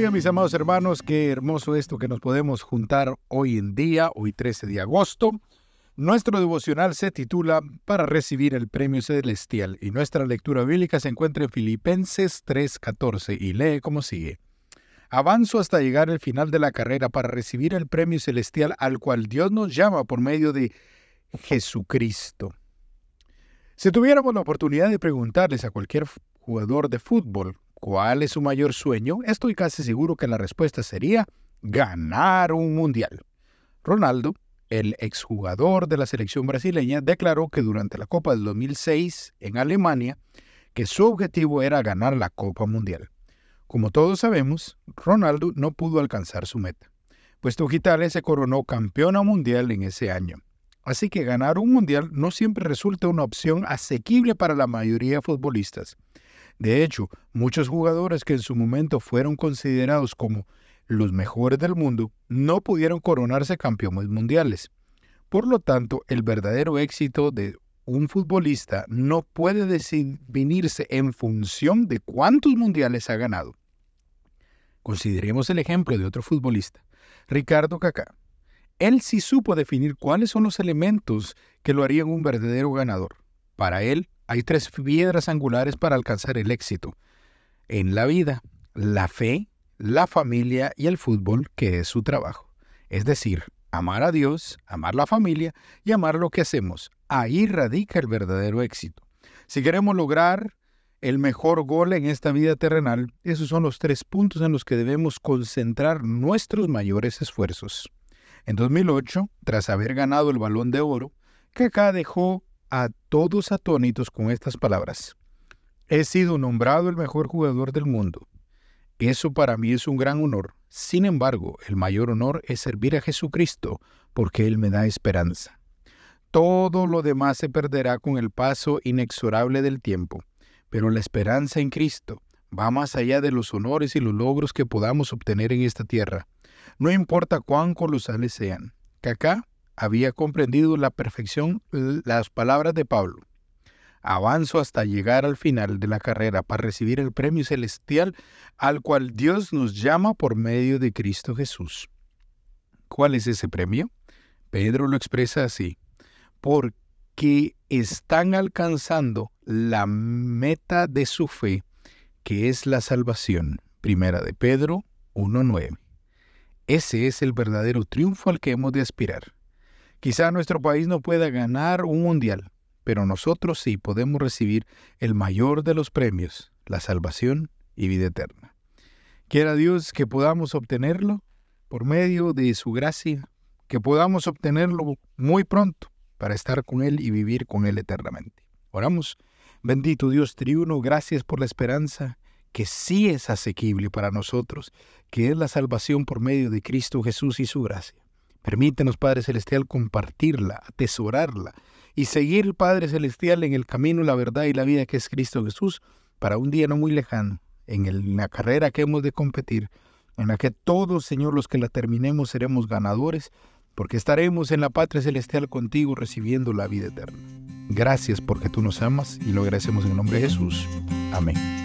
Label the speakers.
Speaker 1: día, mis amados hermanos. Qué hermoso esto que nos podemos juntar hoy en día, hoy 13 de agosto. Nuestro devocional se titula Para recibir el premio celestial y nuestra lectura bíblica se encuentra en Filipenses 3:14 y lee como sigue. Avanzo hasta llegar al final de la carrera para recibir el premio celestial al cual Dios nos llama por medio de Jesucristo. Si tuviéramos la oportunidad de preguntarles a cualquier jugador de fútbol cuál es su mayor sueño, estoy casi seguro que la respuesta sería ganar un mundial. Ronaldo, el exjugador de la selección brasileña, declaró que durante la Copa del 2006 en Alemania, que su objetivo era ganar la Copa Mundial. Como todos sabemos, Ronaldo no pudo alcanzar su meta, puesto que Italia se coronó campeona mundial en ese año. Así que ganar un mundial no siempre resulta una opción asequible para la mayoría de futbolistas. De hecho, muchos jugadores que en su momento fueron considerados como los mejores del mundo no pudieron coronarse campeones mundiales. Por lo tanto, el verdadero éxito de un futbolista no puede definirse en función de cuántos mundiales ha ganado. Consideremos el ejemplo de otro futbolista, Ricardo Kaká. Él sí supo definir cuáles son los elementos que lo harían un verdadero ganador. Para él hay tres piedras angulares para alcanzar el éxito en la vida, la fe, la familia y el fútbol, que es su trabajo. Es decir, amar a Dios, amar la familia y amar lo que hacemos. Ahí radica el verdadero éxito. Si queremos lograr el mejor gol en esta vida terrenal, esos son los tres puntos en los que debemos concentrar nuestros mayores esfuerzos. En 2008, tras haber ganado el balón de oro, Kaká dejó a todos atónitos con estas palabras. He sido nombrado el mejor jugador del mundo. Eso para mí es un gran honor. Sin embargo, el mayor honor es servir a Jesucristo, porque Él me da esperanza. Todo lo demás se perderá con el paso inexorable del tiempo pero la esperanza en Cristo va más allá de los honores y los logros que podamos obtener en esta tierra. No importa cuán colosales sean. Cacá había comprendido la perfección las palabras de Pablo. Avanzo hasta llegar al final de la carrera para recibir el premio celestial al cual Dios nos llama por medio de Cristo Jesús. ¿Cuál es ese premio? Pedro lo expresa así. Por que están alcanzando la meta de su fe, que es la salvación. Primera de Pedro 1.9. Ese es el verdadero triunfo al que hemos de aspirar. Quizá nuestro país no pueda ganar un mundial, pero nosotros sí podemos recibir el mayor de los premios, la salvación y vida eterna. Quiera Dios que podamos obtenerlo por medio de su gracia, que podamos obtenerlo muy pronto para estar con Él y vivir con Él eternamente. Oramos. Bendito Dios triuno, gracias por la esperanza que sí es asequible para nosotros, que es la salvación por medio de Cristo Jesús y su gracia. Permítenos, Padre Celestial, compartirla, atesorarla y seguir, Padre Celestial, en el camino, la verdad y la vida que es Cristo Jesús, para un día no muy lejano, en, la carrera que hemos de competir, en la que todos, Señor, los que la terminemos, seremos ganadores porque estaremos en la patria celestial contigo recibiendo la vida eterna. Gracias porque tú nos amas y lo agradecemos en el nombre de Jesús. Amén.